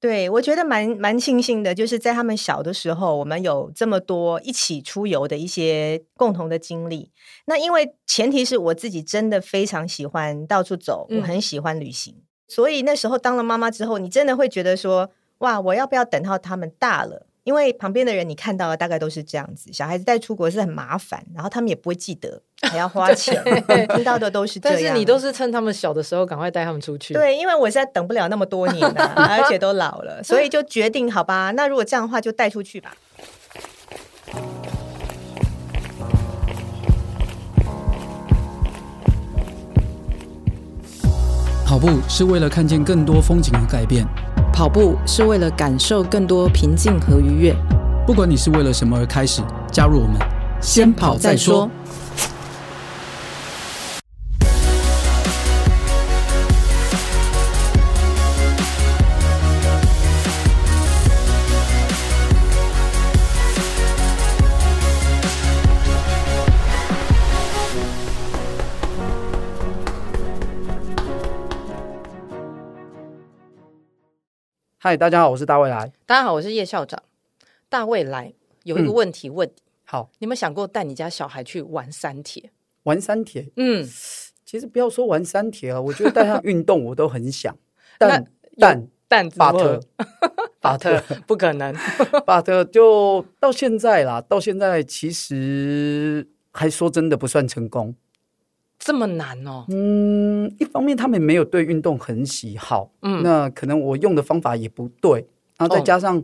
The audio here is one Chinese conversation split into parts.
对，我觉得蛮蛮庆幸的，就是在他们小的时候，我们有这么多一起出游的一些共同的经历。那因为前提是我自己真的非常喜欢到处走，我很喜欢旅行，嗯、所以那时候当了妈妈之后，你真的会觉得说，哇，我要不要等到他们大了？因为旁边的人你看到的大概都是这样子，小孩子带出国是很麻烦，然后他们也不会记得，还要花钱，听到的都是这样。但是你都是趁他们小的时候赶快带他们出去。对，因为我现在等不了那么多年了，而且都老了，所以就决定好吧，那如果这样的话就带出去吧。跑步是为了看见更多风景和改变。跑步是为了感受更多平静和愉悦。不管你是为了什么而开始，加入我们，先跑再说。嗨，大家好，我是大未来。大家好，我是叶校长。大未来有一个问题问你，嗯、好，你有没有想过带你家小孩去玩山铁？玩山铁？嗯，其实不要说玩山铁啊，我觉得带他运动我都很想。但但但，巴特巴特不可能，巴特就到现在啦，到现在其实还说真的不算成功。这么难哦？嗯，一方面他们没有对运动很喜好，嗯，那可能我用的方法也不对，然后再加上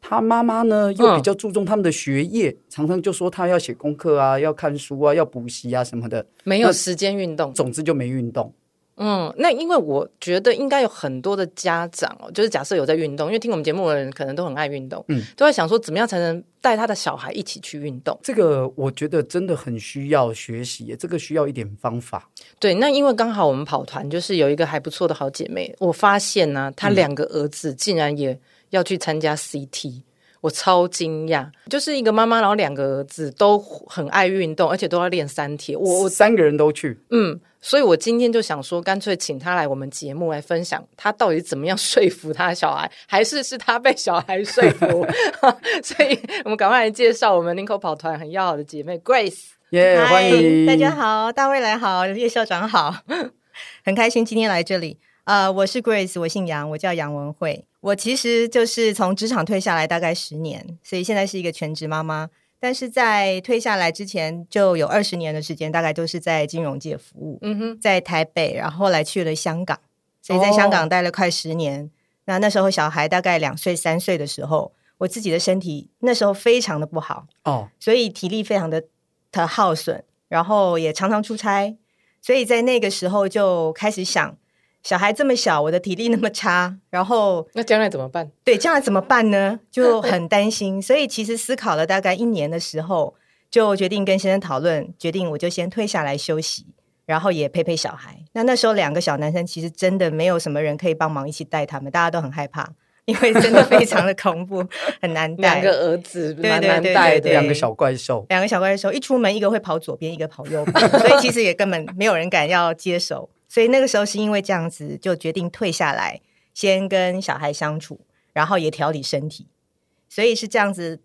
他妈妈呢又比较注重他们的学业，嗯、常常就说他要写功课啊，要看书啊，要补习啊什么的，没有时间运动，总之就没运动。嗯，那因为我觉得应该有很多的家长哦，就是假设有在运动，因为听我们节目的人可能都很爱运动，嗯，都在想说怎么样才能带他的小孩一起去运动。这个我觉得真的很需要学习，这个需要一点方法。对，那因为刚好我们跑团就是有一个还不错的好姐妹，我发现呢、啊，她两个儿子竟然也要去参加 CT，我超惊讶，就是一个妈妈，然后两个儿子都很爱运动，而且都要练三铁，我我三个人都去，嗯。所以我今天就想说，干脆请他来我们节目来分享，他到底怎么样 说服他的小孩，还是是他被小孩说服？所以我们赶快来介绍我们林口跑团很要好的姐妹 Grace。耶，欢迎大家好，大未来好，叶校长好，很开心今天来这里。啊、呃，我是 Grace，我姓杨，我叫杨文慧。我其实就是从职场退下来大概十年，所以现在是一个全职妈妈。但是在退下来之前，就有二十年的时间，大概都是在金融界服务。嗯哼，在台北，然后后来去了香港，所以在香港待了快十年。哦、那那时候小孩大概两岁三岁的时候，我自己的身体那时候非常的不好哦，所以体力非常的的耗损，然后也常常出差，所以在那个时候就开始想。小孩这么小，我的体力那么差，然后那将来怎么办？对，将来怎么办呢？就很担心。所以其实思考了大概一年的时候，就决定跟先生讨论，决定我就先退下来休息，然后也陪陪小孩。那那时候两个小男生其实真的没有什么人可以帮忙一起带他们，大家都很害怕，因为真的非常的恐怖，很难带。两个儿子蛮难带的，对对对对，两个小怪兽，两个小怪兽一出门，一个会跑左边，一个跑右边，所以其实也根本没有人敢要接手。所以那个时候是因为这样子，就决定退下来，先跟小孩相处，然后也调理身体。所以是这样子，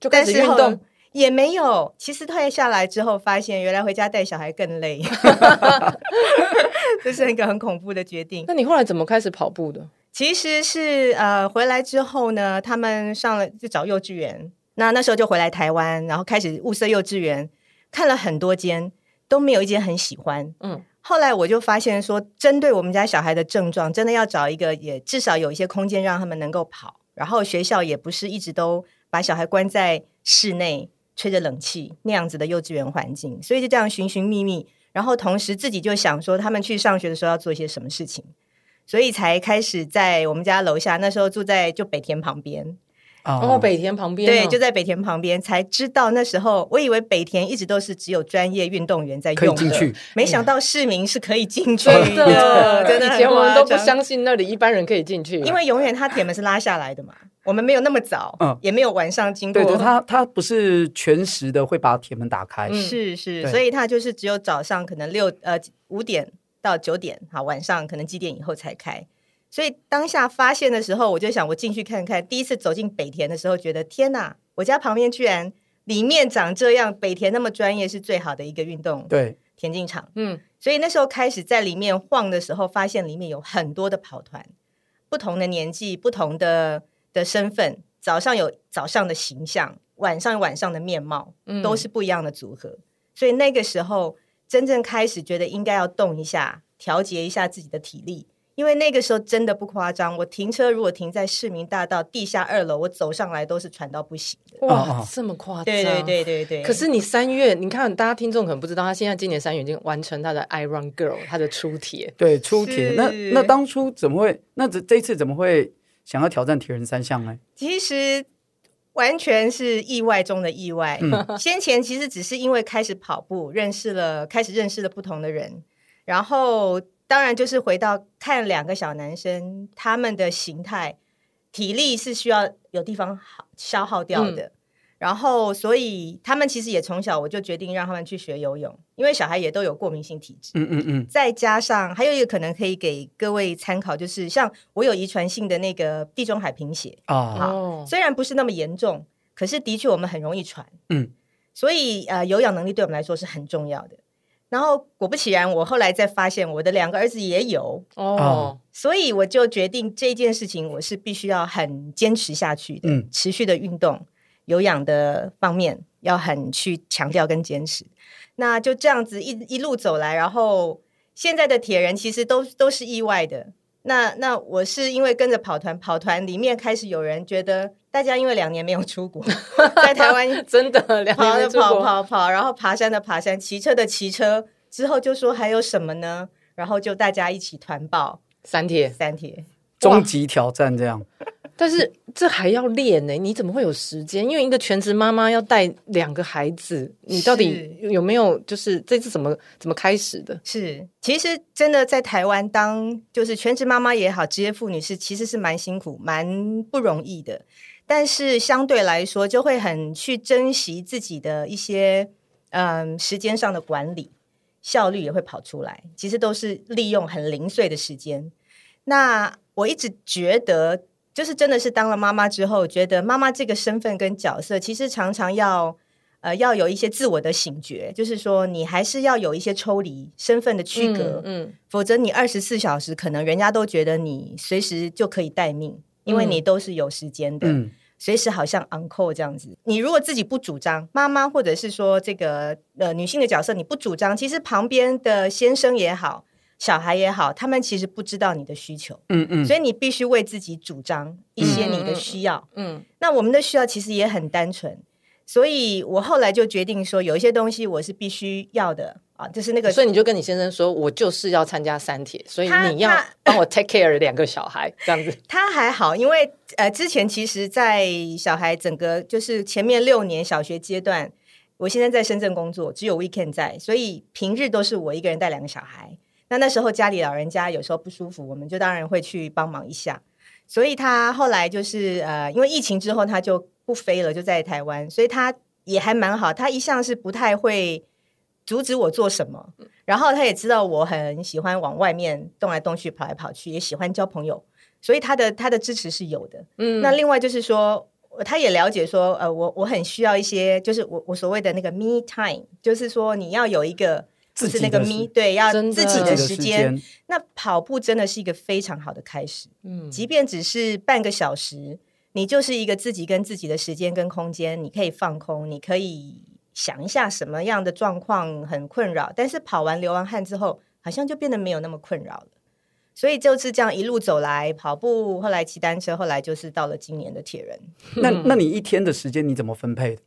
就开始运动也没有。其实退下来之后，发现原来回家带小孩更累，这是一个很恐怖的决定。那你后来怎么开始跑步的？其实是呃，回来之后呢，他们上了就找幼稚园。那那时候就回来台湾，然后开始物色幼稚园，看了很多间，都没有一间很喜欢。嗯。后来我就发现说，针对我们家小孩的症状，真的要找一个也至少有一些空间让他们能够跑，然后学校也不是一直都把小孩关在室内吹着冷气那样子的幼稚园环境，所以就这样寻寻觅觅，然后同时自己就想说，他们去上学的时候要做一些什么事情，所以才开始在我们家楼下，那时候住在就北田旁边。哦，北田旁边，对，就在北田旁边，才知道那时候，我以为北田一直都是只有专业运动员在用的，没想到市民是可以进去的。真的，以前我们都不相信那里一般人可以进去，因为永远他铁门是拉下来的嘛。我们没有那么早，嗯，也没有晚上经过。对，他他不是全时的会把铁门打开，是是，所以他就是只有早上可能六呃五点到九点，好，晚上可能几点以后才开。所以当下发现的时候，我就想我进去看看。第一次走进北田的时候，觉得天哪，我家旁边居然里面长这样，北田那么专业，是最好的一个运动对田径场。嗯，所以那时候开始在里面晃的时候，发现里面有很多的跑团，不同的年纪，不同的的身份，早上有早上的形象，晚上有晚上的面貌，都是不一样的组合。嗯、所以那个时候真正开始觉得应该要动一下，调节一下自己的体力。因为那个时候真的不夸张，我停车如果停在市民大道地下二楼，我走上来都是喘到不行的。哇，这么夸张？对对对对对。可是你三月，你看大家听众可能不知道，他现在今年三月已经完成他的 Iron Girl，他的出铁。对，出铁。那那当初怎么会？那这这次怎么会想要挑战铁人三项呢？其实完全是意外中的意外。嗯、先前其实只是因为开始跑步，认识了，开始认识了不同的人，然后。当然，就是回到看两个小男生，他们的形态、体力是需要有地方好消耗掉的。嗯、然后，所以他们其实也从小我就决定让他们去学游泳，因为小孩也都有过敏性体质。嗯嗯嗯。再加上还有一个可能可以给各位参考，就是像我有遗传性的那个地中海贫血啊，好，虽然不是那么严重，可是的确我们很容易喘。嗯。所以呃，有氧能力对我们来说是很重要的。然后果不其然，我后来再发现我的两个儿子也有哦，所以我就决定这件事情我是必须要很坚持下去的，嗯，持续的运动、有氧的方面要很去强调跟坚持。那就这样子一一路走来，然后现在的铁人其实都都是意外的。那那我是因为跟着跑团，跑团里面开始有人觉得大家因为两年没有出国，在台湾 真的两年没出国跑的跑跑跑，然后爬山的爬山，骑车的骑车，之后就说还有什么呢？然后就大家一起团报三铁三铁终极挑战这样。但是这还要练呢？你怎么会有时间？因为一个全职妈妈要带两个孩子，你到底有没有？就是这次怎么怎么开始的？是，其实真的在台湾当就是全职妈妈也好，职业妇女是其实是蛮辛苦、蛮不容易的。但是相对来说，就会很去珍惜自己的一些嗯时间上的管理，效率也会跑出来。其实都是利用很零碎的时间。那我一直觉得。就是真的是当了妈妈之后，觉得妈妈这个身份跟角色，其实常常要呃要有一些自我的醒觉，就是说你还是要有一些抽离身份的区隔，嗯，嗯，否则你二十四小时可能人家都觉得你随时就可以待命，因为你都是有时间的，嗯，随时好像 on call 这样子。你如果自己不主张，妈妈或者是说这个呃女性的角色你不主张，其实旁边的先生也好。小孩也好，他们其实不知道你的需求，嗯嗯，所以你必须为自己主张一些你的需要，嗯，嗯，那我们的需要其实也很单纯，所以我后来就决定说，有一些东西我是必须要的啊，就是那个，所以你就跟你先生说，我就是要参加三铁，所以你要帮我 take care 两个小孩这样子。他还好，因为呃，之前其实，在小孩整个就是前面六年小学阶段，我现在在深圳工作，只有 weekend 在，所以平日都是我一个人带两个小孩。那那时候家里老人家有时候不舒服，我们就当然会去帮忙一下。所以他后来就是呃，因为疫情之后他就不飞了，就在台湾，所以他也还蛮好。他一向是不太会阻止我做什么，然后他也知道我很喜欢往外面动来动去、跑来跑去，也喜欢交朋友，所以他的他的支持是有的。嗯，那另外就是说，他也了解说，呃，我我很需要一些，就是我我所谓的那个 me time，就是说你要有一个。就是那个咪，对，要自己的时间。那跑步真的是一个非常好的开始。嗯，即便只是半个小时，你就是一个自己跟自己的时间跟空间，你可以放空，你可以想一下什么样的状况很困扰，但是跑完流完汗之后，好像就变得没有那么困扰了。所以就是这样一路走来，跑步，后来骑单车，后来就是到了今年的铁人。那那你一天的时间你怎么分配的？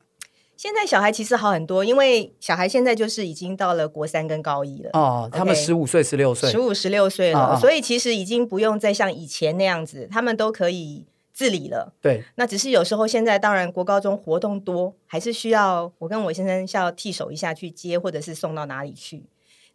现在小孩其实好很多，因为小孩现在就是已经到了国三跟高一了哦，他们十五岁、十六岁，十五、十六岁了，哦哦，所以其实已经不用再像以前那样子，他们都可以自理了。对，那只是有时候现在当然国高中活动多，还是需要我跟我先生需要替手一下去接，或者是送到哪里去。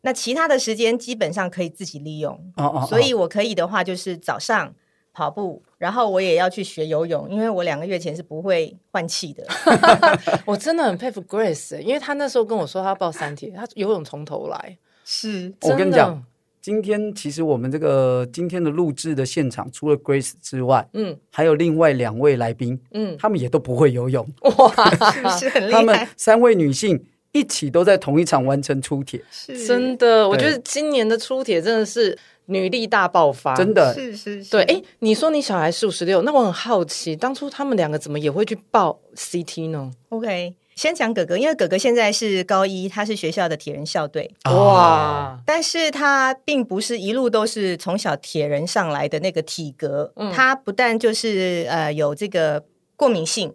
那其他的时间基本上可以自己利用哦，哦哦，所以我可以的话就是早上。跑步，然后我也要去学游泳，因为我两个月前是不会换气的。我真的很佩服 Grace，因为他那时候跟我说他要报三铁，他游泳从头来。是，我跟你讲，今天其实我们这个今天的录制的现场，除了 Grace 之外，嗯，还有另外两位来宾，嗯，他们也都不会游泳，哇，是很厉害。他们三位女性一起都在同一场完成出铁，是 真的。我觉得今年的出铁真的是女力大爆发，真的是是是。对，哎，你说你小孩是五十六，那我很好奇，当初他们两个怎么也会去报 CT 呢？OK。先讲哥哥，因为哥哥现在是高一，他是学校的铁人校队。哇！但是他并不是一路都是从小铁人上来的那个体格，嗯、他不但就是呃有这个过敏性，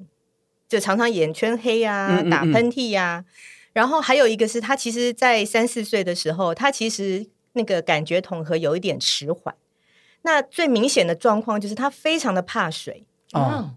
就常常眼圈黑啊，打喷嚏呀、啊。嗯嗯嗯，然后还有一个是他其实，在三四岁的时候，他其实那个感觉统合有一点迟缓。那最明显的状况就是他非常的怕水哦，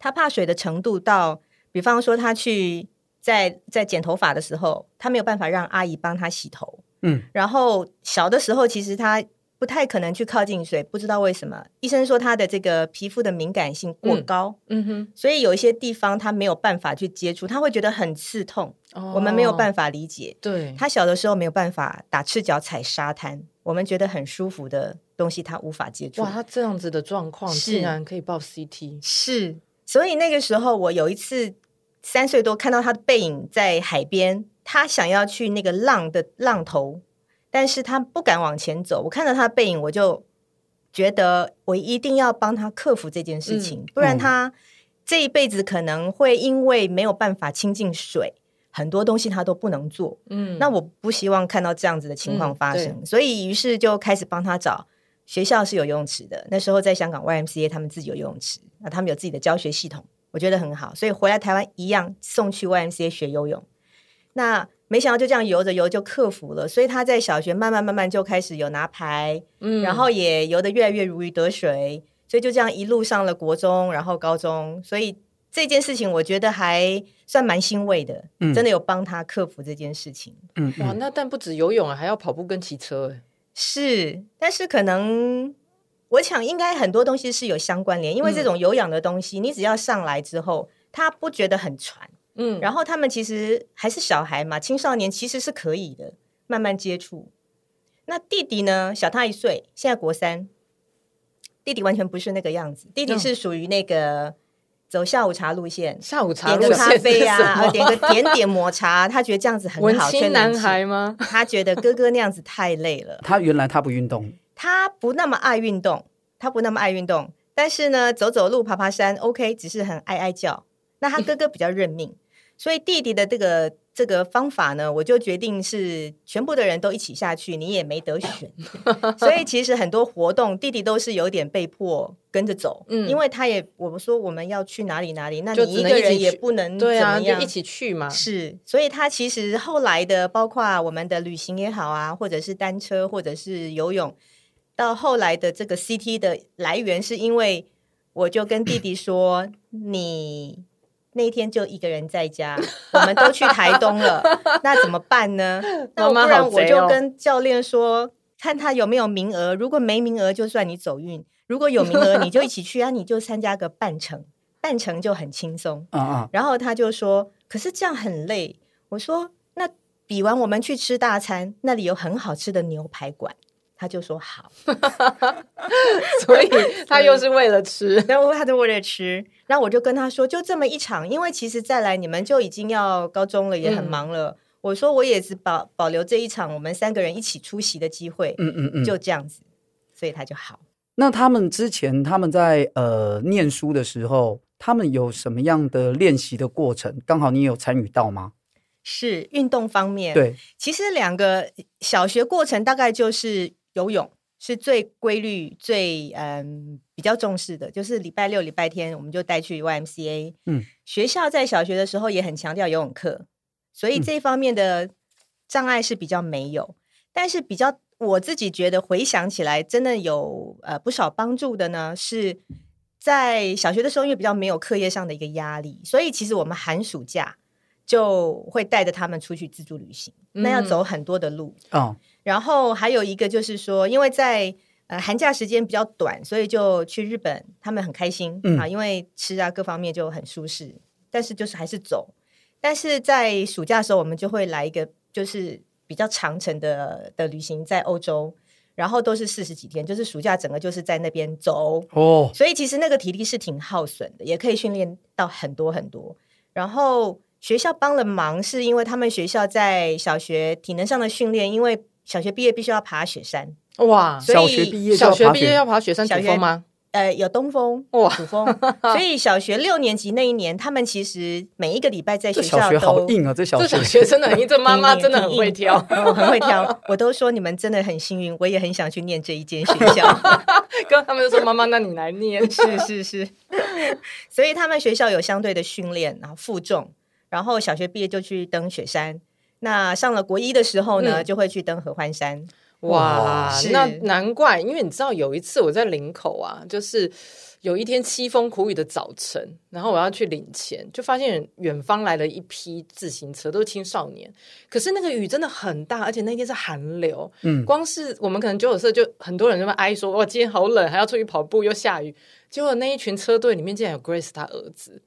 他怕水的程度到。比方说，他去在在剪头发的时候，他没有办法让阿姨帮他洗头。嗯，然后小的时候，其实他不太可能去靠近水，不知道为什么。医生说他的这个皮肤的敏感性过高。嗯，嗯哼，所以有一些地方他没有办法去接触，他会觉得很刺痛。哦，我们没有办法理解。对，他小的时候没有办法打赤脚踩沙滩，我们觉得很舒服的东西他无法接触。哇，他这样子的状况竟然可以报 CT，是。所以那个时候我有一次。三岁多看到他的背影在海边，他想要去那个浪的浪头，但是他不敢往前走。我看到他的背影，我就觉得我一定要帮他克服这件事情，嗯、不然他这一辈子可能会因为没有办法亲近水，很多东西他都不能做。嗯，那我不希望看到这样子的情况发生，嗯、所以于是就开始帮他找学校是有游泳池的。那时候在香港 YMCA 他们自己有游泳池，那他们有自己的教学系统。我觉得很好，所以回来台湾一样送去 YMCA 学游泳。那没想到就这样游着游就克服了，所以他在小学慢慢慢慢就开始有拿牌，嗯，然后也游得越来越如鱼得水，所以就这样一路上了国中，然后高中。所以这件事情我觉得还算蛮欣慰的，嗯，真的有帮他克服这件事情。嗯，哇，那但不止游泳啊，还要跑步跟骑车，是，但是可能。我想应该很多东西是有相关联，因为这种有氧的东西，嗯、你只要上来之后，他不觉得很喘，嗯，然后他们其实还是小孩嘛，青少年其实是可以的，慢慢接触。那弟弟呢，小他一岁，现在国三，弟弟完全不是那个样子，弟弟是属于那个走下午茶路线，下午茶点个咖啡啊，点个点点抹茶，他觉得这样子很好，文青男孩吗？他觉得哥哥那样子太累了，他原来他不运动。他不那么爱运动，他不那么爱运动，但是呢，走走路、爬爬山，OK，只是很爱爱叫。那他哥哥比较认命，所以弟弟的这个这个方法呢，我就决定是全部的人都一起下去，你也没得选。所以其实很多活动，弟弟都是有点被迫跟着走，嗯，因为他也我们说我们要去哪里哪里，那你一个人也不能怎么样，对啊，就一起去嘛。是，所以他其实后来的，包括我们的旅行也好啊，或者是单车，或者是游泳。到后来的这个 CT 的来源，是因为我就跟弟弟说：“你那天就一个人在家，我们都去台东了，那怎么办呢？那不然我就跟教练说，看他有没有名额。如果没名额，就算你走运；如果有名额，你就一起去啊，你就参加个半程，半程就很轻松。然后他就说：“可是这样很累。”我说：“那比完我们去吃大餐，那里有很好吃的牛排馆。”他就说好，所以 他又是为了吃，然后他就为了吃，然后我就跟他说，就这么一场，因为其实再来你们就已经要高中了，也很忙了。嗯、我说我也是保保留这一场，我们三个人一起出席的机会。嗯嗯嗯，就这样子，所以他就好。那他们之前他们在呃念书的时候，他们有什么样的练习的过程？刚好你有参与到吗？是运动方面，对，其实两个小学过程大概就是。游泳是最规律、最嗯比较重视的，就是礼拜六、礼拜天我们就带去 YMCA。嗯，学校在小学的时候也很强调游泳课，所以这方面的障碍是比较没有。嗯、但是比较我自己觉得回想起来，真的有呃不少帮助的呢，是在小学的时候，因为比较没有课业上的一个压力，所以其实我们寒暑假就会带着他们出去自助旅行，嗯、那要走很多的路哦。然后还有一个就是说，因为在呃寒假时间比较短，所以就去日本，他们很开心、嗯、啊，因为吃啊各方面就很舒适。但是就是还是走，但是在暑假的时候，我们就会来一个就是比较长程的的旅行，在欧洲。然后都是四十几天，就是暑假整个就是在那边走哦，所以其实那个体力是挺耗损的，也可以训练到很多很多。然后学校帮了忙，是因为他们学校在小学体能上的训练，因为小学毕业必须要爬雪山，哇，所以小学毕业小学毕业要爬雪山，小峰吗？呃，有东风哇土风，所以小学六年级那一年，他们其实每一个礼拜在学校都学好硬啊！这小学这小学真的很硬，这妈妈真的 很会挑，我，很会挑。我都说你们真的很幸运，我也很想去念这一间学校。跟他们就说妈妈，那你来念，是是是。所以他们学校有相对的训练，然后负重，然后小学毕业就去登雪山。那上了国一的时候呢，嗯、就会去登合欢山。哇，那难怪，因为你知道有一次我在林口啊，就是有一天凄风苦雨的早晨，然后我要去领钱，就发现远方来了一批自行车，都是青少年。可是那个雨真的很大，而且那天是寒流，嗯，光是我们可能九九社就很多人就会哀说，哇，今天好冷，还要出去跑步，又下雨。结果那一群车队里面竟然有 Grace 他儿子，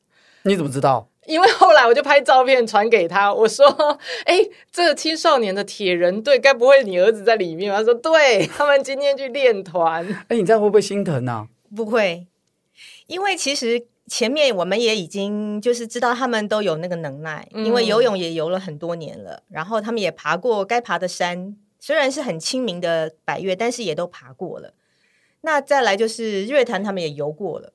你怎么知道？因为后来我就拍照片传给他，我说：“ 哎，这个青少年的铁人队，该不会你儿子在里面吗？”他说：“对，他们今天去练团。”哎，你这样会不会心疼啊？不会，因为其实前面我们也已经就是知道他们都有那个能耐，嗯、因为游泳也游了很多年了，然后他们也爬过该爬的山，虽然是很亲民的百越，但是也都爬过了。那再来就是日月潭，他们也游过了。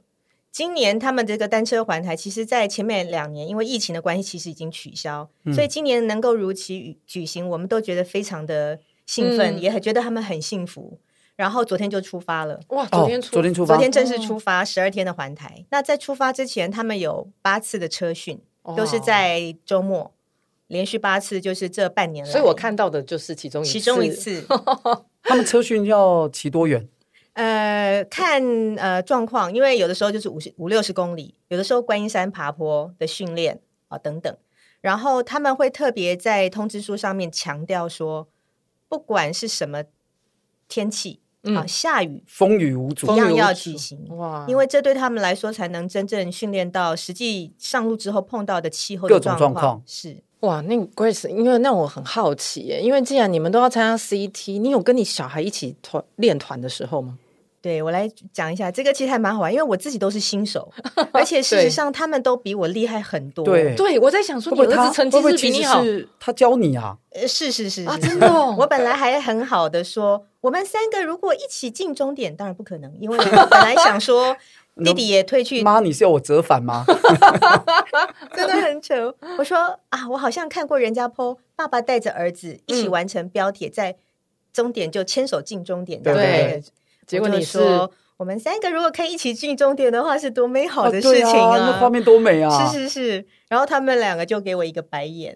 今年他们这个单车环台，其实，在前面两年因为疫情的关系，其实已经取消，嗯、所以今年能够如期举行，我们都觉得非常的兴奋，嗯、也很觉得他们很幸福。然后昨天就出发了，哇！昨天出，哦、昨天出发，昨天正式出发，十二天的环台。哦、那在出发之前，他们有八次的车训，哦、都是在周末，连续八次，就是这半年来。所以我看到的就是其中一次，其中一次。他们车训要骑多远？呃，看呃状况，因为有的时候就是五十五六十公里，有的时候观音山爬坡的训练啊等等，然后他们会特别在通知书上面强调说，不管是什么天气啊，下雨、风雨无阻，一样要举行。哇，因为这对他们来说才能真正训练到实际上路之后碰到的气候的各种状况是。哇。那 Grace，因为那我很好奇耶，因为既然你们都要参加 CT，你有跟你小孩一起团练团的时候吗？对，我来讲一下，这个其实还蛮好玩，因为我自己都是新手，而且事实上他们都比我厉害很多。对，对我在想说，你儿子成绩是比你好，是他教你啊？呃，是是是啊，真的。我本来还很好的说，我们三个如果一起进终点，当然不可能，因为我本来想说 弟弟也退去。妈，你是要我折返吗？真的很丑。我说啊，我好像看过人家 po，爸爸带着儿子一起完成标铁，在终点就牵手进终点，对。结果你说，我们三个如果可以一起进终点的话，是多美好的事情啊！那画面多美啊！是是是，然后他们两个就给我一个白眼，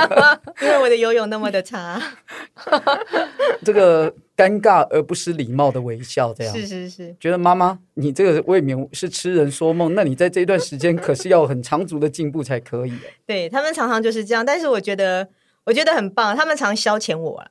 因为我的游泳那么的差。这个尴尬而不失礼貌的微笑，这样是是是，觉得妈妈，你这个未免是痴人说梦。那你在这一段时间可是要很长足的进步才可以。对，他们常常就是这样，但是我觉得我觉得很棒，他们常消遣我啊。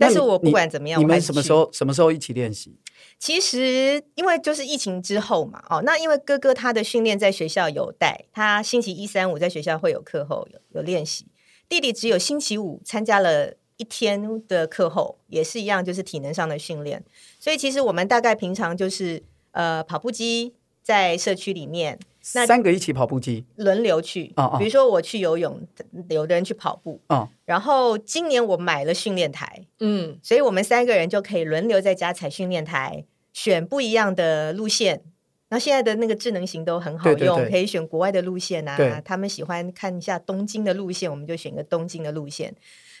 但是我不管怎么样，你，你们什么时候什么时候一起练习？其实因为就是疫情之后嘛，哦，那因为哥哥他的训练在学校有带，他星期一、三、五在学校会有课后有有练习。弟弟只有星期五参加了一天的课后，也是一样，就是体能上的训练。所以其实我们大概平常就是呃跑步机在社区里面。那三个一起跑步机？轮流去，哦哦。比如说我去游泳，有的人去跑步，哦、然后今年我买了训练台，嗯，所以我们三个人就可以轮流在家踩训练台，选不一样的路线。那现在的那个智能型都很好用，对对对，可以选国外的路线啊。他们喜欢看一下东京的路线，我们就选个东京的路线，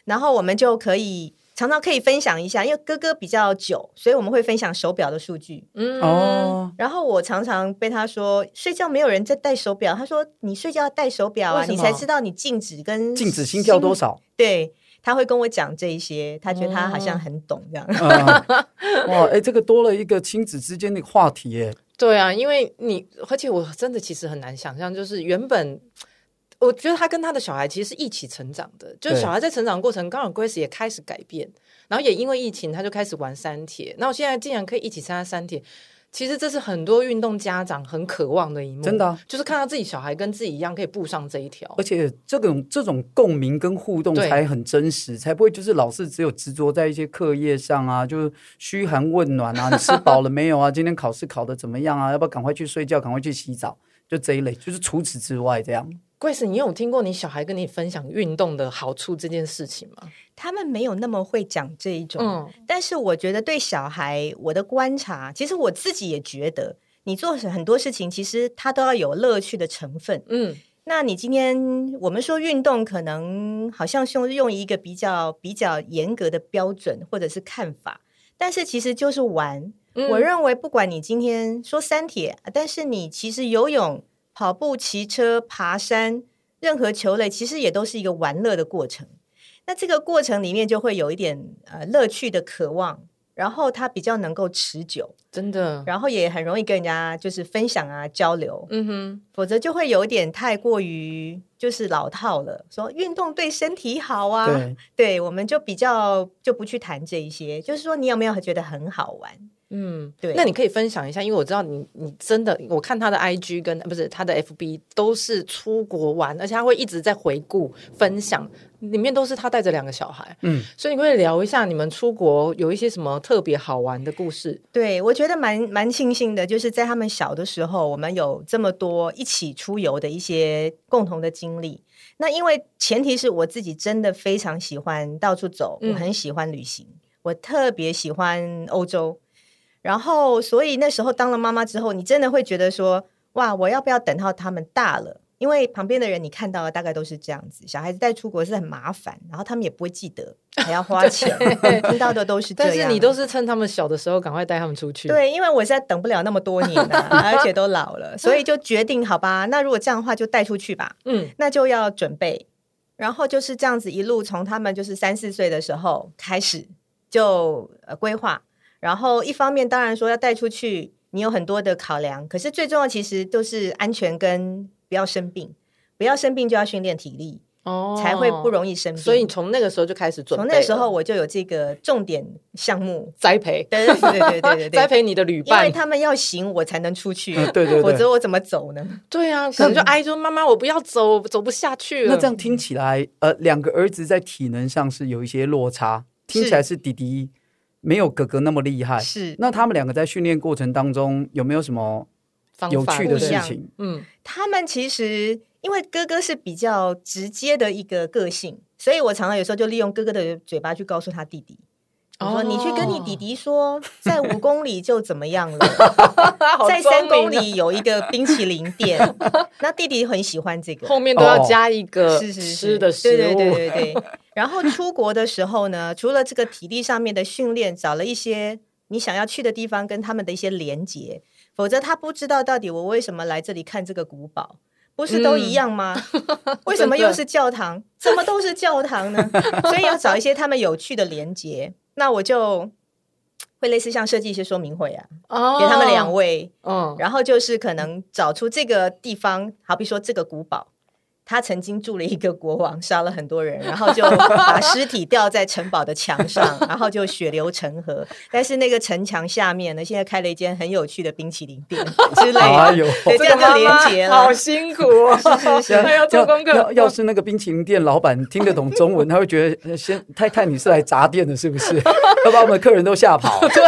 然后我们就可以。常常可以分享一下，因为哥哥比较久，所以我们会分享手表的数据。嗯哦，然后我常常被他说睡觉没有人在戴手表，他说你睡觉要戴手表啊，你才知道你静止跟静止心跳多少。对，他会跟我讲这一些，他觉得他好像很懂这样。哇，哎，这个多了一个亲子之间的话题耶。对啊，因为你而且我真的其实很难想象，就是原本。我觉得他跟他的小孩其实是一起成长的，就是小孩在成长过程，刚好 Grace 也开始改变，然后也因为疫情，他就开始玩三铁。那我现在竟然可以一起参加三铁，其实这是很多运动家长很渴望的一幕，真的、啊，就是看到自己小孩跟自己一样可以步上这一条，而且这种这种共鸣跟互动才很真实，才不会就是老是只有执着在一些课业上啊，就是嘘寒问暖啊，你吃饱了没有啊？今天考试考的怎么样啊？要不要赶快去睡觉，赶快去洗澡？就这一类，就是除此之外这样。Grace，你有听过你小孩跟你分享运动的好处这件事情吗？他们没有那么会讲这一种，嗯，但是我觉得对小孩，我的观察，其实我自己也觉得，你做很多事情，其实他都要有乐趣的成分，嗯。那你今天我们说运动，可能好像用用一个比较比较严格的标准或者是看法，但是其实就是玩。嗯，我认为，不管你今天说三铁，但是你其实游泳。跑步、骑车、爬山，任何球类其实也都是一个玩乐的过程。那这个过程里面就会有一点呃乐趣的渴望，然后它比较能够持久，真的。然后也很容易跟人家就是分享啊交流，嗯哼。否则就会有一点太过于就是老套了，说运动对身体好啊，对，对，我们就比较就不去谈这一些。就是说，你有没有觉得很好玩？嗯，对。那你可以分享一下，因为我知道你，你真的，我看他的 IG 跟不是他的 FB 都是出国玩，而且他会一直在回顾分享，里面都是他带着两个小孩。嗯，所以你可以聊一下你们出国有一些什么特别好玩的故事。对，我觉得蛮蛮庆幸的，就是在他们小的时候，我们有这么多一起出游的一些共同的经历。那因为前提是我自己真的非常喜欢到处走，我很喜欢旅行，嗯、我特别喜欢欧洲。然后，所以那时候当了妈妈之后，你真的会觉得说，哇，我要不要等到他们大了？因为旁边的人你看到的大概都是这样子，小孩子带出国是很麻烦，然后他们也不会记得，还要花钱，听到的都是这样。但是你都是趁他们小的时候赶快带他们出去。对，因为我现在等不了那么多年了，而且都老了，所以就决定好吧，那如果这样的话就带出去吧。嗯，那就要准备，然后就是这样子一路从他们就是三四岁的时候开始就呃规划。然后一方面当然说要带出去，你有很多的考量，可是最重要其实都是安全跟不要生病，不要生病就要训练体力哦，才会不容易生病。所以你从那个时候就开始准备，从那个时候我就有这个重点项目栽培，对对对对对对，栽培你的旅伴，因为他们要行我才能出去，嗯、对，对 对，否则我怎么走呢？对啊，可能就挨着妈妈，我不要走，走不下去了。那这样听起来，呃，两个儿子在体能上是有一些落差，听起来是弟弟。没有哥哥那么厉害，是。那他们两个在训练过程当中有没有什么有趣的事情？嗯，他们其实因为哥哥是比较直接的一个个性，所以我常常有时候就利用哥哥的嘴巴去告诉他弟弟，我说：“你去跟你弟弟说，在五公里就怎么样了，在三公里有一个冰淇淋店。”那弟弟很喜欢这个，后面都要加一个吃的食物，对对对对对。然后出国的时候呢，除了这个体力上面的训练，找了一些你想要去的地方跟他们的一些连接，否则他不知道到底我为什么来这里看这个古堡，不是都一样吗？嗯、为什么又是教堂？怎么都是教堂呢？所以要找一些他们有趣的连接，那我就会类似像设计一些说明会啊，哦、给他们两位，嗯，然后就是可能找出这个地方，好比说这个古堡。他曾经住了一个国王，杀了很多人，然后就把尸体吊在城堡的墙上，然后就血流成河。但是那个城墙下面呢，现在开了一间很有趣的冰淇淋店 之类的，哎、呦对，这样就连结了。好辛苦啊、哦！是是是，还要做功课。要要是那个冰淇淋店老板听得懂中文，他会觉得先太太你是来砸店的，是不是？要把我们的客人都吓跑。对，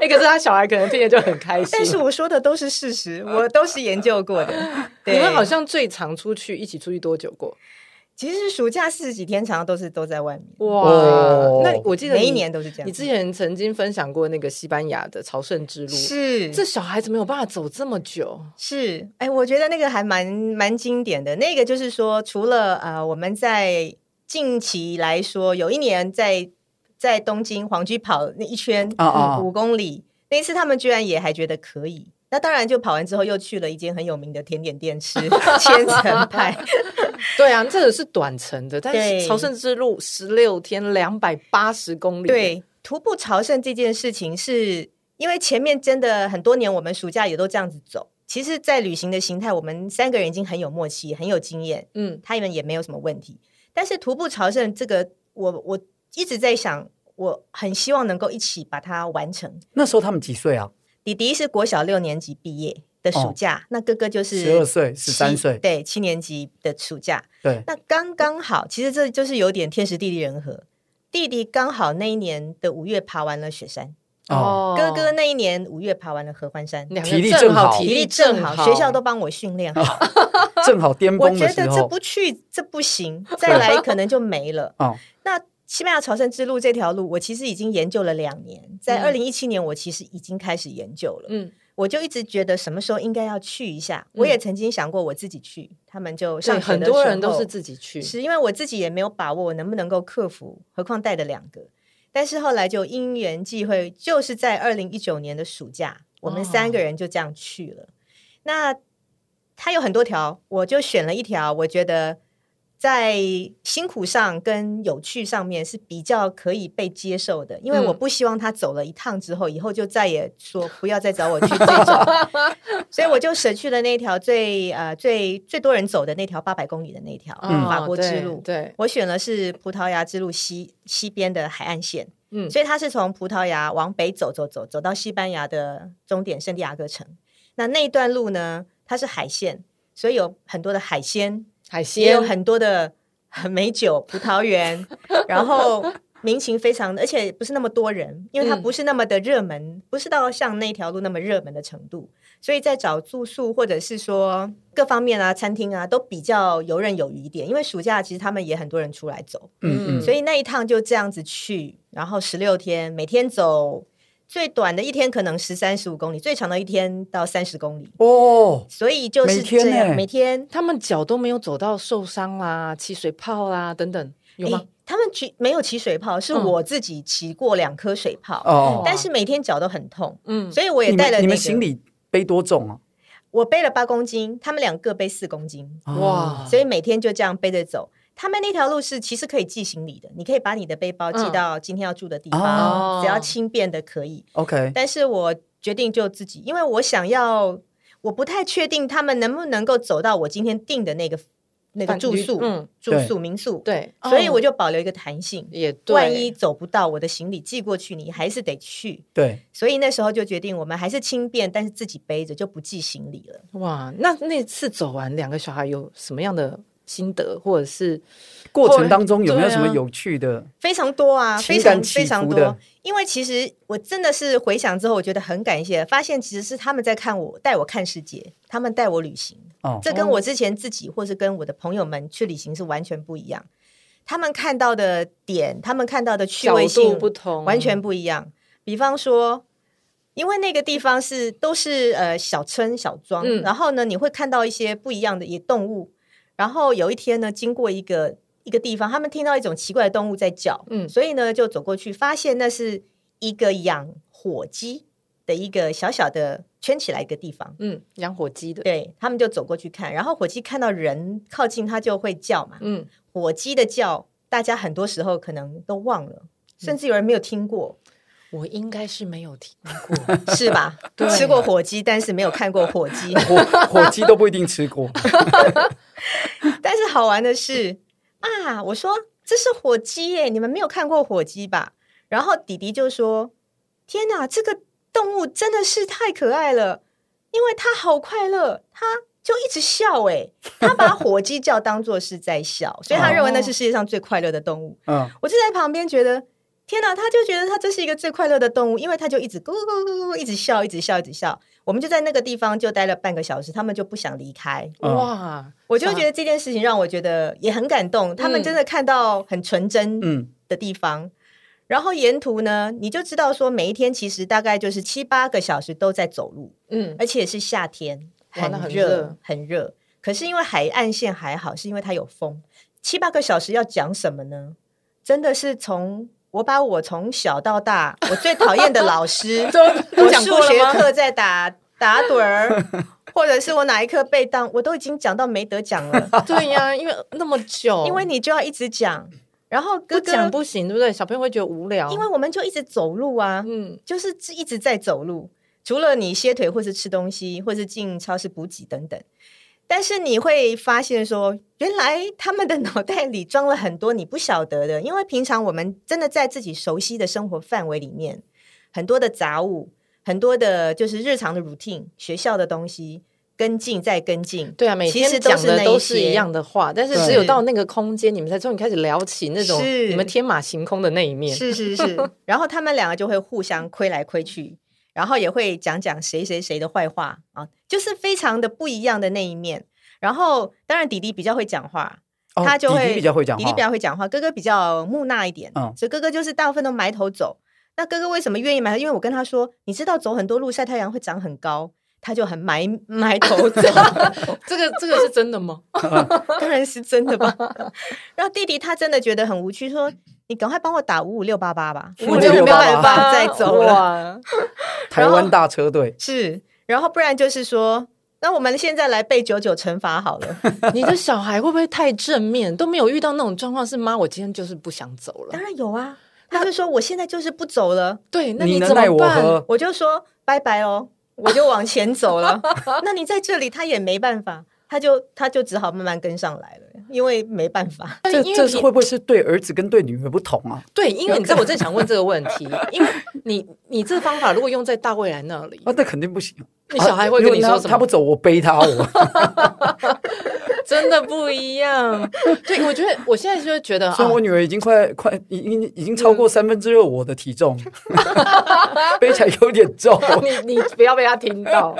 哎，可是他小孩可能听着就很开心。但是我说的都是事实，我都是研究过的。你们好像最常出去一起。一起出去多久过？其实暑假四十几天，常常都是都在外面。哇，哦、那我记得每一年都是这样。你之前曾经分享过那个西班牙的朝圣之路，是这小孩子没有办法走这么久。是，哎，我觉得那个还蛮蛮经典的。那个就是说，除了呃，我们在近期来说，有一年在在东京皇居跑那一圈五公里，那一次他们居然也还觉得可以。那当然，就跑完之后又去了一间很有名的甜点店吃千层 派。对啊，这个是短程的，但是朝圣之路十六天两百八十公里。对，徒步朝圣这件事情是，是因为前面真的很多年，我们暑假也都这样子走。其实，在旅行的形态，我们三个人已经很有默契，很有经验。嗯，他们也没有什么问题。但是徒步朝圣这个，我我一直在想，我很希望能够一起把它完成。那时候他们几岁啊？弟弟是国小六年级毕业的暑假，哦、那哥哥就是十二岁、十三岁，对，七年级的暑假。对，那刚刚好，其实这就是有点天时地利人和。弟弟刚好那一年的五月爬完了雪山，哦，哥哥那一年五月爬完了合欢山，体力正好，体力正好，学校都帮我训练好，正好巅峰。我觉得这不去这不行，再来可能就没了。哦，那西班牙朝圣之路这条路，我其实已经研究了两年，在二零一七年，我其实已经开始研究了。嗯。我就一直觉得什么时候应该要去一下，嗯、我也曾经想过我自己去，他们就上学的时候，很多人都是自己去，是因为我自己也没有把握我能不能够克服，何况带的两个。但是后来就因缘际会，就是在二零一九年的暑假，我们三个人就这样去了。哦、那它有很多条，我就选了一条，我觉得。在辛苦上跟有趣上面是比较可以被接受的，因为我不希望他走了一趟之后，以后就再也说不要再找我去这种，所以我就舍去了那条最呃最最多人走的那条八百公里的那条法国之路。对，对我选的是葡萄牙之路西西边的海岸线，嗯，所以他是从葡萄牙往北走走走走到西班牙的终点圣地亚哥城。那那一段路呢，它是海线，所以有很多的海鲜。海鲜也有很多的 美酒、葡萄园，然后民情非常，而且不是那么多人，因为它不是那么的热门，嗯、不是到像那条路那么热门的程度，所以在找住宿或者是说各方面啊、餐厅啊，都比较游刃有余一点。因为暑假其实他们也很多人出来走，嗯嗯，所以那一趟就这样子去，然后十六天，每天走。最短的一天可能十三十五公里，最长的一天到三十公里哦。所以就是这样，每天，欸、每天他们脚都没有走到受伤啦、起水泡啦等等，有吗？欸、他们起没有起水泡，是我自己起过两颗水泡哦。嗯、但是每天脚都很痛，嗯，所以我也带了、那个。你们行李背多重啊？我背了八公斤，他们两个背四公斤，哇！所以每天就这样背着走。他们那条路是其实可以寄行李的，你可以把你的背包寄到今天要住的地方，嗯、只要轻便的可以。OK，但是我决定就自己，因为我想要，我不太确定他们能不能够走到我今天订的那个那个住宿，嗯，住宿民宿，对，所以我就保留一个弹性，也对，万一走不到，我的行李寄过去，你还是得去。对，所以那时候就决定，我们还是轻便，但是自己背着就不寄行李了。哇，那那次走完，两个小孩有什么样的？心得或者是过程当中有没有什么有趣的？啊、非常多啊，非常非常多。因为其实我真的是回想之后，我觉得很感谢，发现其实是他们在看我，带我看世界，他们带我旅行。哦，这跟我之前自己或是跟我的朋友们去旅行是完全不一样。他们看到的点，他们看到的趣味性不同，完全不一样。比方说，因为那个地方是都是呃小村小庄，嗯、然后呢，你会看到一些不一样的野动物。然后有一天呢，经过一个一个地方，他们听到一种奇怪的动物在叫，嗯，所以呢就走过去，发现那是一个养火鸡的一个小小的圈起来一个地方，嗯，养火鸡的，对，他们就走过去看，然后火鸡看到人靠近，它就会叫嘛，嗯，火鸡的叫，大家很多时候可能都忘了，甚至有人没有听过。我应该是没有听过，是吧？对吃过火鸡，但是没有看过火鸡，火火鸡都不一定吃过。但是好玩的是啊，我说这是火鸡耶，你们没有看过火鸡吧？然后弟弟就说：“天哪，这个动物真的是太可爱了，因为它好快乐，它就一直笑哎，他把火鸡叫当做是在笑，所以他认为那是世界上最快乐的动物。嗯，我就在旁边觉得。”天哪，他就觉得他这是一个最快乐的动物，因为他就一直咕咕咕咕一直笑，一直笑，一直笑。我们就在那个地方就待了半个小时，他们就不想离开。哇！我就觉得这件事情让我觉得也很感动。他们真的看到很纯真的地方，嗯、然后沿途呢，你就知道说每一天其实大概就是七八个小时都在走路，嗯，而且是夏天，很热，很热，很热。可是因为海岸线还好，是因为它有风。七八个小时要讲什么呢？真的是从。我把我从小到大我最讨厌的老师，我数学课在打打盹儿，或者是我哪一课被当，我都已经讲到没得讲了。对呀，因为那么久，因为你就要一直讲，然后哥哥不讲不行，对不对？小朋友会觉得无聊，因为我们就一直走路啊，嗯，就是一直在走路，除了你歇腿或是吃东西，或是进超市补给等等。但是你会发现说，原来 他们的脑袋里装了很多你不晓得的，因为平常我们真的在自己熟悉的生活范围里面，很多的杂物，很多的就是日常的 routine，学校的东西跟进再跟进。对啊，每天讲的都是一样的话，但是只有到那个空间，你们才终于开始聊起那种你们天马行空的那一面。是是是，然后他们两个就会互相亏来亏去，然后也会讲讲谁谁谁的坏话啊，就是非常的不一样的那一面。然后当然弟弟比较会讲话。他就会弟弟比较会讲话，弟弟比较会讲话，哥哥比较木讷一点，嗯，所以哥哥就是大部分都埋头走。那哥哥为什么愿意埋头？因为我跟他说，你知道走很多路晒太阳会长很高，他就很埋埋头走。这个这个是真的吗？当然是真的吧。然后弟弟他真的觉得很无趣，说：“你赶快帮我打五五六八八吧，我就没有办法再走了。”台湾大车队是，然后不然就是说。那我们现在来被九九惩罚好了。你的小孩会不会太正面，都没有遇到那种状况？是妈，我今天就是不想走了。当然有啊，他就说我现在就是不走了。对，那你怎么办？我，我就说拜拜哦，我就往前走了。那你在这里，他也没办法，他就他就只好慢慢跟上来了。因为没办法，这这是会不会是对儿子跟对女儿不同啊？对，因为你知道我正想问这个问题，因为你你这方法如果用在大未来那里，啊，那肯定不行。你小孩会跟你说什么？他不走，我背他，我真的不一样。对，我觉得我现在就觉得，所以我女儿已经快快已经已经超过三分之二我的体重，背起来有点重。你你不要被她听到。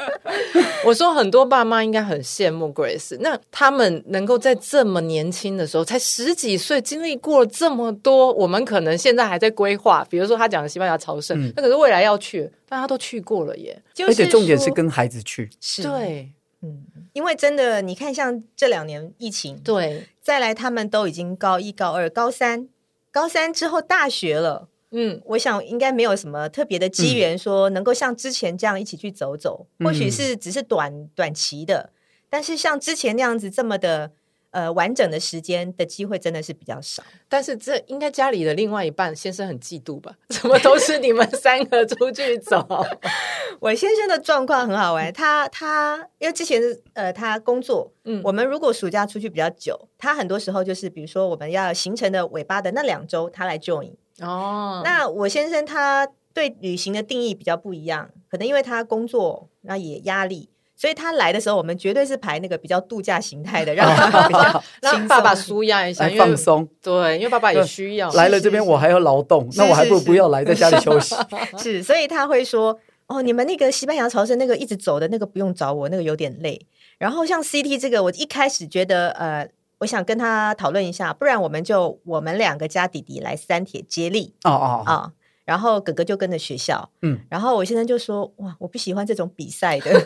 我说很多爸妈应该很羡慕 Grace，那他们能够在这么年轻的时候，才十几岁，经历过了这么多，我们可能现在还在规划。比如说他讲的西班牙朝圣，那可是未来要去。大家都去过了耶，而且重点是跟孩子去，是对，嗯，因为真的，你看像这两年疫情，对，再来他们都已经高一、高二、高三，高三之后大学了，嗯，我想应该没有什么特别的机缘说能够像之前这样一起去走走，嗯、或许是只是短短期的，但是像之前那样子这么的。呃，完整的时间的机会真的是比较少，但是这应该家里的另外一半先生很嫉妒吧？怎么都是你们三个出去走？我先生的状况很好玩，他他因为之前呃他工作，嗯，我们如果暑假出去比较久，他很多时候就是比如说我们要行程的尾巴的那两周，他来 join 哦。那我先生他对旅行的定义比较不一样，可能因为他工作那也压力。所以他来的时候，我们绝对是排那个比较度假形态的，让他比较 让爸爸舒压一下，放松。对，因为爸爸也需要来了这边，我还要劳动，那我还不如不要来，在家里休息。是，所以他会说：“哦，你们那个西班牙朝圣那个一直走的那个不用找我，那个有点累。”然后像 CT 这个，我一开始觉得呃，我想跟他讨论一下，不然我们就我们两个加弟弟来三铁接力。哦哦哦。然后哥哥就跟着学校，嗯，然后我现在就说哇，我不喜欢这种比赛的。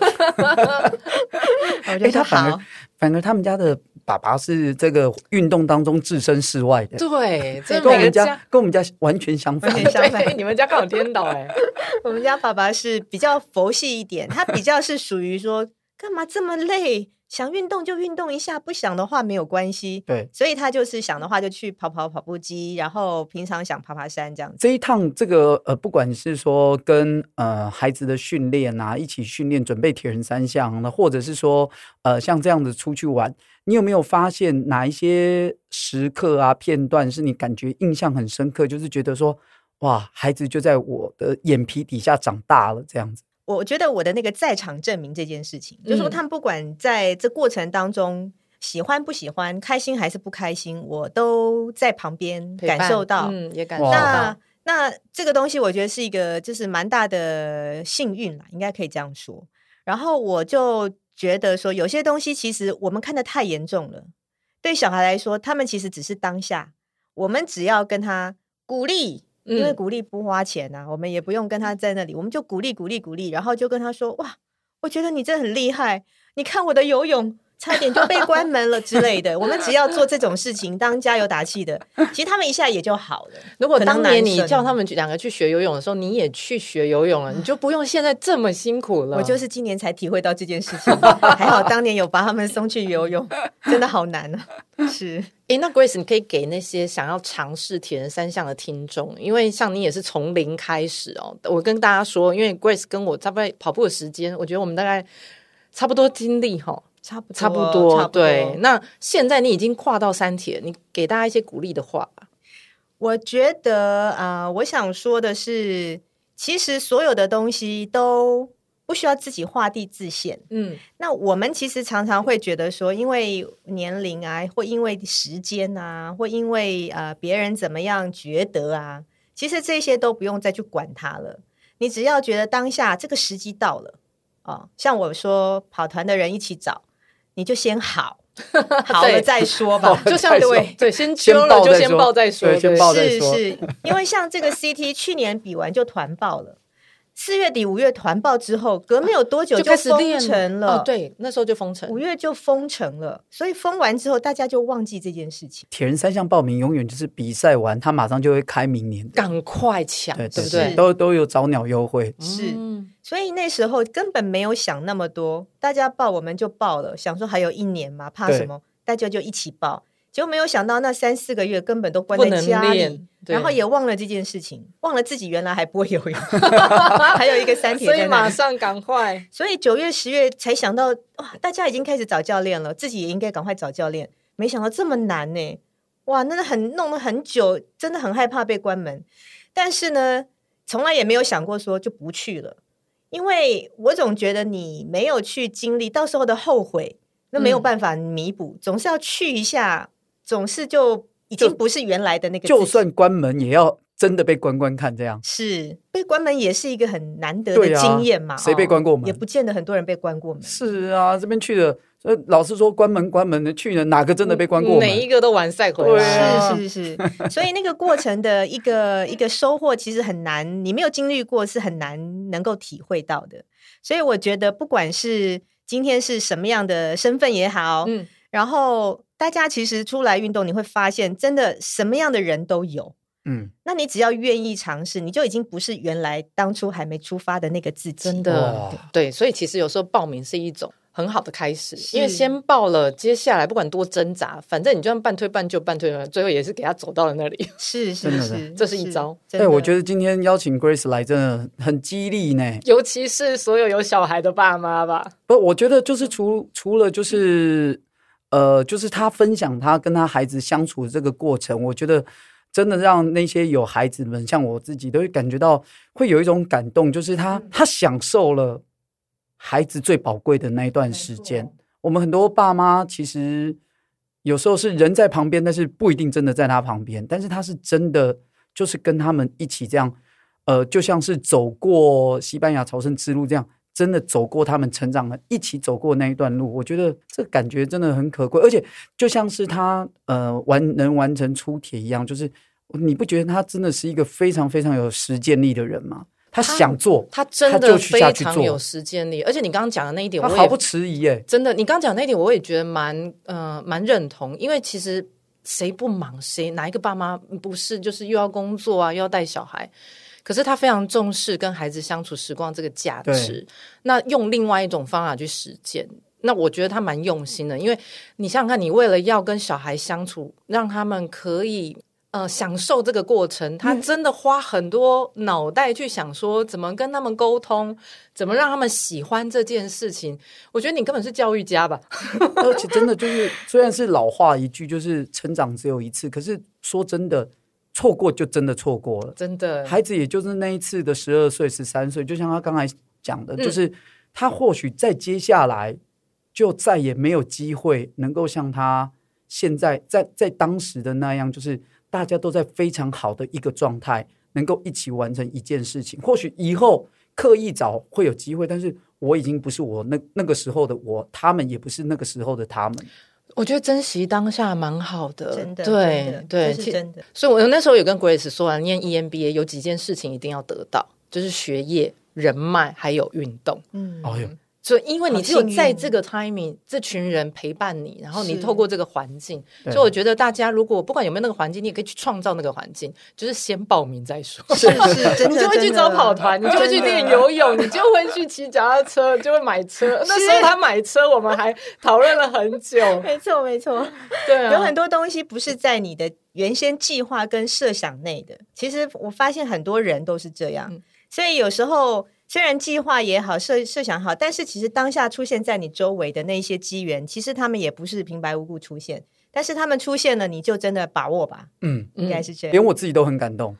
我觉得他反而反而他们家的爸爸是这个运动当中置身事外的，对，跟我们家跟我们家完全相反，完全相反。你们家刚好颠倒哎，我们家爸爸是比较佛系一点，他比较是属于说干嘛这么累。想运动就运动一下，不想的话没有关系。对，所以他就是想的话就去跑跑跑步机，然后平常想爬爬山这样子。这一趟这个呃，不管是说跟呃孩子的训练啊，一起训练准备铁人三项，那或者是说呃像这样子出去玩，你有没有发现哪一些时刻啊片段是你感觉印象很深刻？就是觉得说哇，孩子就在我的眼皮底下长大了这样子。我觉得我的那个在场证明这件事情，嗯、就是说他们不管在这过程当中喜欢不喜欢、开心还是不开心，我都在旁边感受到，嗯，也感受到。那那这个东西，我觉得是一个就是蛮大的幸运啦，应该可以这样说。然后我就觉得说，有些东西其实我们看得太严重了，对小孩来说，他们其实只是当下，我们只要跟他鼓励。因为鼓励不花钱呐、啊，我们也不用跟他在那里，我们就鼓励鼓励鼓励，然后就跟他说：“哇，我觉得你真的很厉害，你看我的游泳。”差点就被关门了之类的。我们只要做这种事情，当加油打气的，其实他们一下也就好了。如果当年你叫他们两个去学游泳的时候，你也去学游泳了，你就不用现在这么辛苦了。我就是今年才体会到这件事情，还好当年有把他们送去游泳，真的好难啊。是，诶，那 Grace，你可以给那些想要尝试铁人三项的听众，因为像你也是从零开始哦。我跟大家说，因为 Grace 跟我差不多跑步的时间，我觉得我们大概差不多经历哈。差不差不多，对。那现在你已经跨到三铁，你给大家一些鼓励的话吧。我觉得啊、呃，我想说的是，其实所有的东西都不需要自己画地自限。嗯，那我们其实常常会觉得说，因为年龄啊，或因为时间啊，或因为呃别人怎么样觉得啊，其实这些都不用再去管它了。你只要觉得当下这个时机到了哦，像我说跑团的人一起找，你就先好。好了再说吧，就像对对，先揪了就先报再说，是是，因为像这个 CT 去年比完就团报了。四月底五月团报之后，隔没有多久就开始封城了。哦，对，那时候就封城，五月就封城了。所以封完之后，大家就忘记这件事情。铁人三项报名永远就是比赛完，他马上就会开明年，赶快抢，对，对不对？都都有早鸟优惠。是，所以那时候根本没有想那么多，大家报我们就报了，想说还有一年嘛，怕什么？大家就一起报。就没有想到那三四个月根本都关在家里，然后也忘了这件事情，忘了自己原来还不会游泳，还有一个三铁，所以马上赶快，所以九月十月才想到哇，大家已经开始找教练了，自己也应该赶快找教练，没想到这么难呢，哇，那很弄了很久，真的很害怕被关门，但是呢，从来也没有想过说就不去了，因为我总觉得你没有去经历，到时候的后悔那没有办法弥补，嗯、总是要去一下。总是就已经不是原来的那个，就算关门也要真的被关关看，这样是被关门也是一个很难得的经验嘛？谁被关过门？也不见得很多人被关过门。是啊，这边去了，呃老是说关门关门的去了，哪个真的被关过门？每一个都完赛回来。是是是，所以那个过程的一个一个收获其实很难，你没有经历过是很难能够体会到的。所以我觉得，不管是今天是什么样的身份也好，嗯，然后。大家其实出来运动，你会发现真的什么样的人都有。嗯，那你只要愿意尝试，你就已经不是原来当初还没出发的那个自己。真的，对，所以其实有时候报名是一种很好的开始，因为先报了，接下来不管多挣扎，反正你就算半推半就，半推半就，最后也是给他走到了那里。是是是，这是一招。对，我觉得今天邀请 Grace 来真的很激励呢，尤其是所有有小孩的爸妈吧。不，我觉得就是除除了就是。呃，就是他分享他跟他孩子相处的这个过程，我觉得真的让那些有孩子们，像我自己，都会感觉到会有一种感动，就是他他享受了孩子最宝贵的那一段时间。我们很多爸妈其实有时候是人在旁边，但是不一定真的在他旁边，但是他是真的就是跟他们一起这样，呃，就像是走过西班牙朝圣之路这样。真的走过他们成长的，一起走过那一段路，我觉得这感觉真的很可贵，而且就像是他呃完能完成出铁一样，就是你不觉得他真的是一个非常非常有实践力的人吗？他想做，他，他真的非常有实践力，而且你刚刚讲的那一点，我毫不迟疑耶。真的，你刚刚讲那一点，我也觉得蛮呃蛮认同，因为其实谁不忙，谁哪一个爸妈不是就是又要工作啊，又要带小孩。可是他非常重视跟孩子相处时光这个价值，那用另外一种方法去实践，那我觉得他蛮用心的。因为你想想看，你为了要跟小孩相处，让他们可以呃享受这个过程，他真的花很多脑袋去想说怎么跟他们沟通，怎么让他们喜欢这件事情。我觉得你根本是教育家吧，而且真的就是虽然是老话一句，就是成长只有一次，可是说真的。错过就真的错过了，真的。孩子也就是那一次的十二岁、十三岁，就像他刚才讲的，嗯、就是他或许在接下来就再也没有机会能够像他现在在在当时的那样，就是大家都在非常好的一个状态，能够一起完成一件事情。或许以后刻意找会有机会，但是我已经不是我那那个时候的我，他们也不是那个时候的他们。我觉得珍惜当下蛮好的，真的，对对，是真的。所以，我那时候有跟 Grace 说啊，念 EMBA 有几件事情一定要得到，就是学业、人脉还有运动。嗯，哎呦。所以，因为你只有在这个 timing，这群人陪伴你，然后你透过这个环境，所以我觉得大家如果不管有没有那个环境，你也可以去创造那个环境，就是先报名再说。是是，真的，你就会去找跑团，你就会去练游泳，你就会去骑脚踏车，就会买车。那时候他买车，我们还讨论了很久。没错，没错，对啊，有很多东西不是在你的原先计划跟设想内的。其实我发现很多人都是这样，所以有时候。虽然计划也好，设设想好，但是其实当下出现在你周围的那些机缘，其实他们也不是平白无故出现，但是他们出现了，你就真的把握吧。嗯，应该是这样。连我自己都很感动。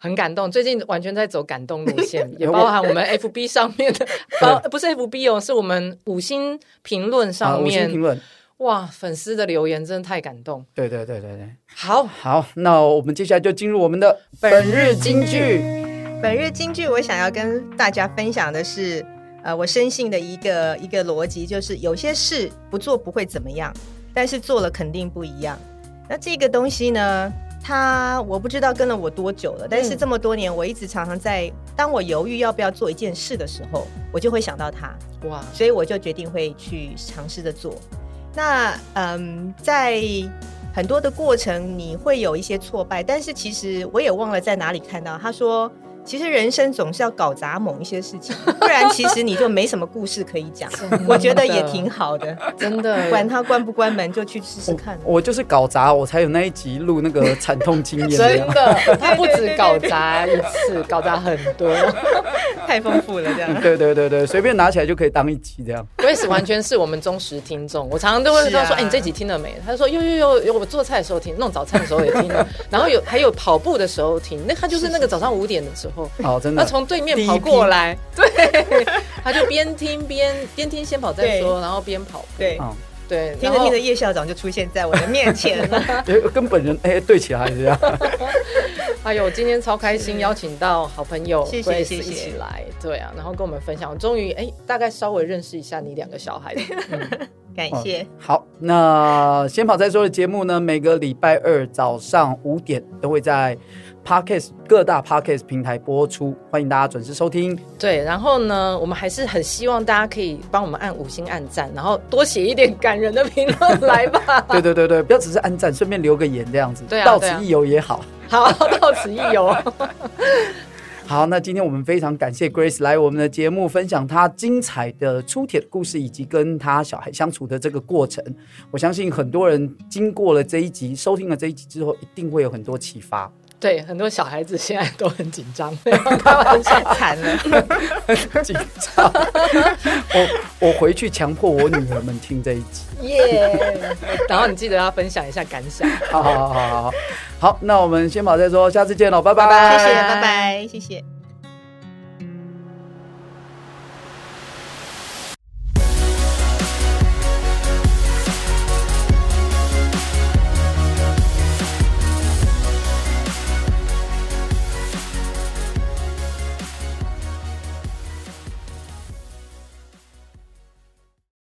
很感动，最近完全在走感动路线，也包含我们 FB 上面的，呃，不是 FB 哦，是我们五星评论上面，五星评论，哇，粉丝的留言真的太感动。对对对对对，好好，那我们接下来就进入我们的本日金句。本日京剧，我想要跟大家分享的是，呃，我深信的一个一个逻辑，就是有些事不做不会怎么样，但是做了肯定不一样。那这个东西呢？它我不知道跟了我多久了，但是这么多年，我一直常常在当我犹豫要不要做一件事的时候，我就会想到它哇，所以我就决定会去尝试着做。那嗯，在很多的过程，你会有一些挫败，但是其实我也忘了在哪里看到他说。其实人生总是要搞砸某一些事情，不然其实你就没什么故事可以讲。我觉得也挺好的，真的。管他关不关门，就去试试看我。我就是搞砸，我才有那一集录那个惨痛经验。真的，他不止搞砸一次，搞砸很多，太丰富了这样。对对对对，随便拿起来就可以当一集这样。Grace 完全是我们忠实听众，我常常都会说：“哎、啊欸，你这集听了没？”他就说：“有有有有，我做菜的时候听，弄早餐的时候也听了，然后有还有跑步的时候听。那他就是那个早上五点的时候。”哦，真的。他从对面跑过来，对，他就边听边边听先跑再说，然后边跑，对，对，听着听着叶校长就出现在我的面前了，跟本人哎对起来这样。哎呦，今天超开心，邀请到好朋友 Grace 一起来，谢谢对啊，然后跟我们分享，终于哎，大概稍微认识一下你两个小孩，嗯、感谢、哦。好，那先跑再说的节目呢，每个礼拜二早上五点都会在。Podcast 各大 Podcast 平台播出，欢迎大家准时收听。对，然后呢，我们还是很希望大家可以帮我们按五星按赞，然后多写一点感人的评论来吧。对对对对，不要只是按赞，顺便留个言这样子。对啊，到此一游也好。好，到此一游。好，那今天我们非常感谢 Grace 来我们的节目，分享她精彩的出铁的故事，以及跟她小孩相处的这个过程。我相信很多人经过了这一集，收听了这一集之后，一定会有很多启发。对，很多小孩子现在都很紧张，开玩笑，惨了，很紧张。我我回去强迫我女儿们听这一集，耶！然后你记得要分享一下感想。好好好好好，好，那我们先跑再说，下次见喽，拜拜，谢谢，拜拜，谢谢。